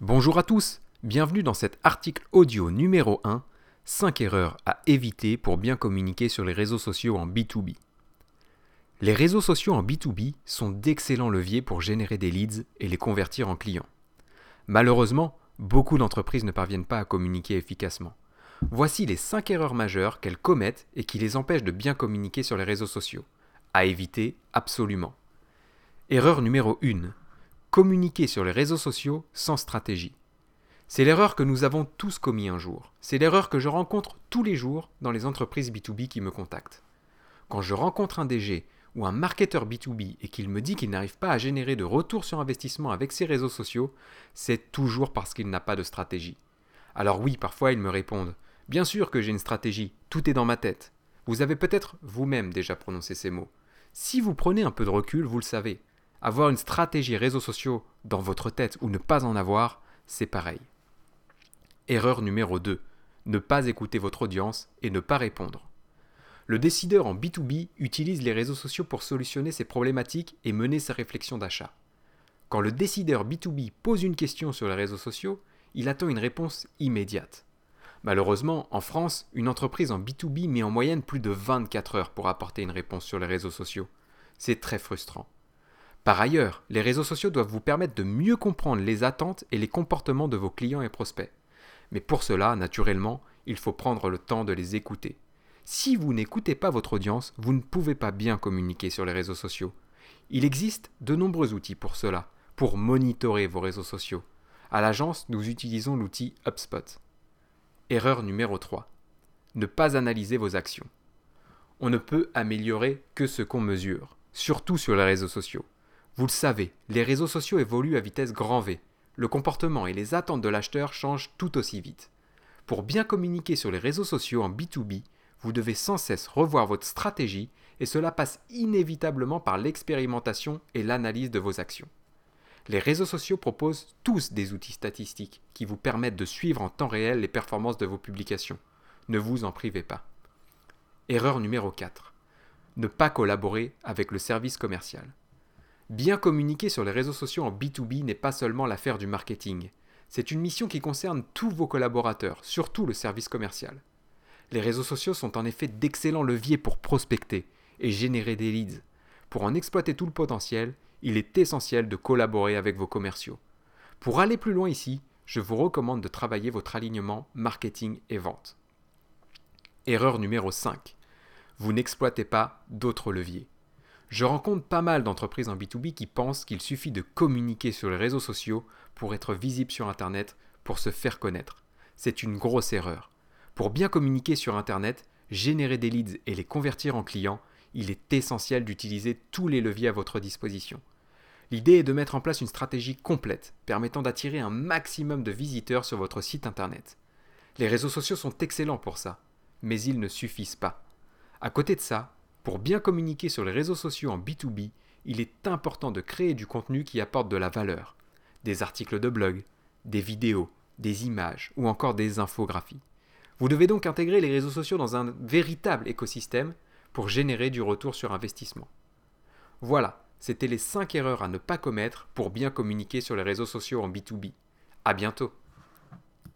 Bonjour à tous, bienvenue dans cet article audio numéro 1, 5 erreurs à éviter pour bien communiquer sur les réseaux sociaux en B2B. Les réseaux sociaux en B2B sont d'excellents leviers pour générer des leads et les convertir en clients. Malheureusement, beaucoup d'entreprises ne parviennent pas à communiquer efficacement. Voici les 5 erreurs majeures qu'elles commettent et qui les empêchent de bien communiquer sur les réseaux sociaux. À éviter absolument. Erreur numéro 1 communiquer sur les réseaux sociaux sans stratégie. C'est l'erreur que nous avons tous commis un jour. C'est l'erreur que je rencontre tous les jours dans les entreprises B2B qui me contactent. Quand je rencontre un DG ou un marketeur B2B et qu'il me dit qu'il n'arrive pas à générer de retour sur investissement avec ses réseaux sociaux, c'est toujours parce qu'il n'a pas de stratégie. Alors oui, parfois ils me répondent Bien sûr que j'ai une stratégie, tout est dans ma tête. Vous avez peut-être vous-même déjà prononcé ces mots. Si vous prenez un peu de recul, vous le savez. Avoir une stratégie réseaux sociaux dans votre tête ou ne pas en avoir, c'est pareil. Erreur numéro 2. Ne pas écouter votre audience et ne pas répondre. Le décideur en B2B utilise les réseaux sociaux pour solutionner ses problématiques et mener ses réflexions d'achat. Quand le décideur B2B pose une question sur les réseaux sociaux, il attend une réponse immédiate. Malheureusement, en France, une entreprise en B2B met en moyenne plus de 24 heures pour apporter une réponse sur les réseaux sociaux. C'est très frustrant. Par ailleurs, les réseaux sociaux doivent vous permettre de mieux comprendre les attentes et les comportements de vos clients et prospects. Mais pour cela, naturellement, il faut prendre le temps de les écouter. Si vous n'écoutez pas votre audience, vous ne pouvez pas bien communiquer sur les réseaux sociaux. Il existe de nombreux outils pour cela, pour monitorer vos réseaux sociaux. À l'agence, nous utilisons l'outil HubSpot. Erreur numéro 3. Ne pas analyser vos actions. On ne peut améliorer que ce qu'on mesure, surtout sur les réseaux sociaux. Vous le savez, les réseaux sociaux évoluent à vitesse grand V. Le comportement et les attentes de l'acheteur changent tout aussi vite. Pour bien communiquer sur les réseaux sociaux en B2B, vous devez sans cesse revoir votre stratégie et cela passe inévitablement par l'expérimentation et l'analyse de vos actions. Les réseaux sociaux proposent tous des outils statistiques qui vous permettent de suivre en temps réel les performances de vos publications. Ne vous en privez pas. Erreur numéro 4. Ne pas collaborer avec le service commercial. Bien communiquer sur les réseaux sociaux en B2B n'est pas seulement l'affaire du marketing. C'est une mission qui concerne tous vos collaborateurs, surtout le service commercial. Les réseaux sociaux sont en effet d'excellents leviers pour prospecter et générer des leads. Pour en exploiter tout le potentiel, il est essentiel de collaborer avec vos commerciaux. Pour aller plus loin ici, je vous recommande de travailler votre alignement marketing et vente. Erreur numéro 5. Vous n'exploitez pas d'autres leviers. Je rencontre pas mal d'entreprises en B2B qui pensent qu'il suffit de communiquer sur les réseaux sociaux pour être visible sur Internet, pour se faire connaître. C'est une grosse erreur. Pour bien communiquer sur Internet, générer des leads et les convertir en clients, il est essentiel d'utiliser tous les leviers à votre disposition. L'idée est de mettre en place une stratégie complète permettant d'attirer un maximum de visiteurs sur votre site Internet. Les réseaux sociaux sont excellents pour ça, mais ils ne suffisent pas. À côté de ça, pour bien communiquer sur les réseaux sociaux en B2B, il est important de créer du contenu qui apporte de la valeur. Des articles de blog, des vidéos, des images ou encore des infographies. Vous devez donc intégrer les réseaux sociaux dans un véritable écosystème pour générer du retour sur investissement. Voilà, c'était les 5 erreurs à ne pas commettre pour bien communiquer sur les réseaux sociaux en B2B. A bientôt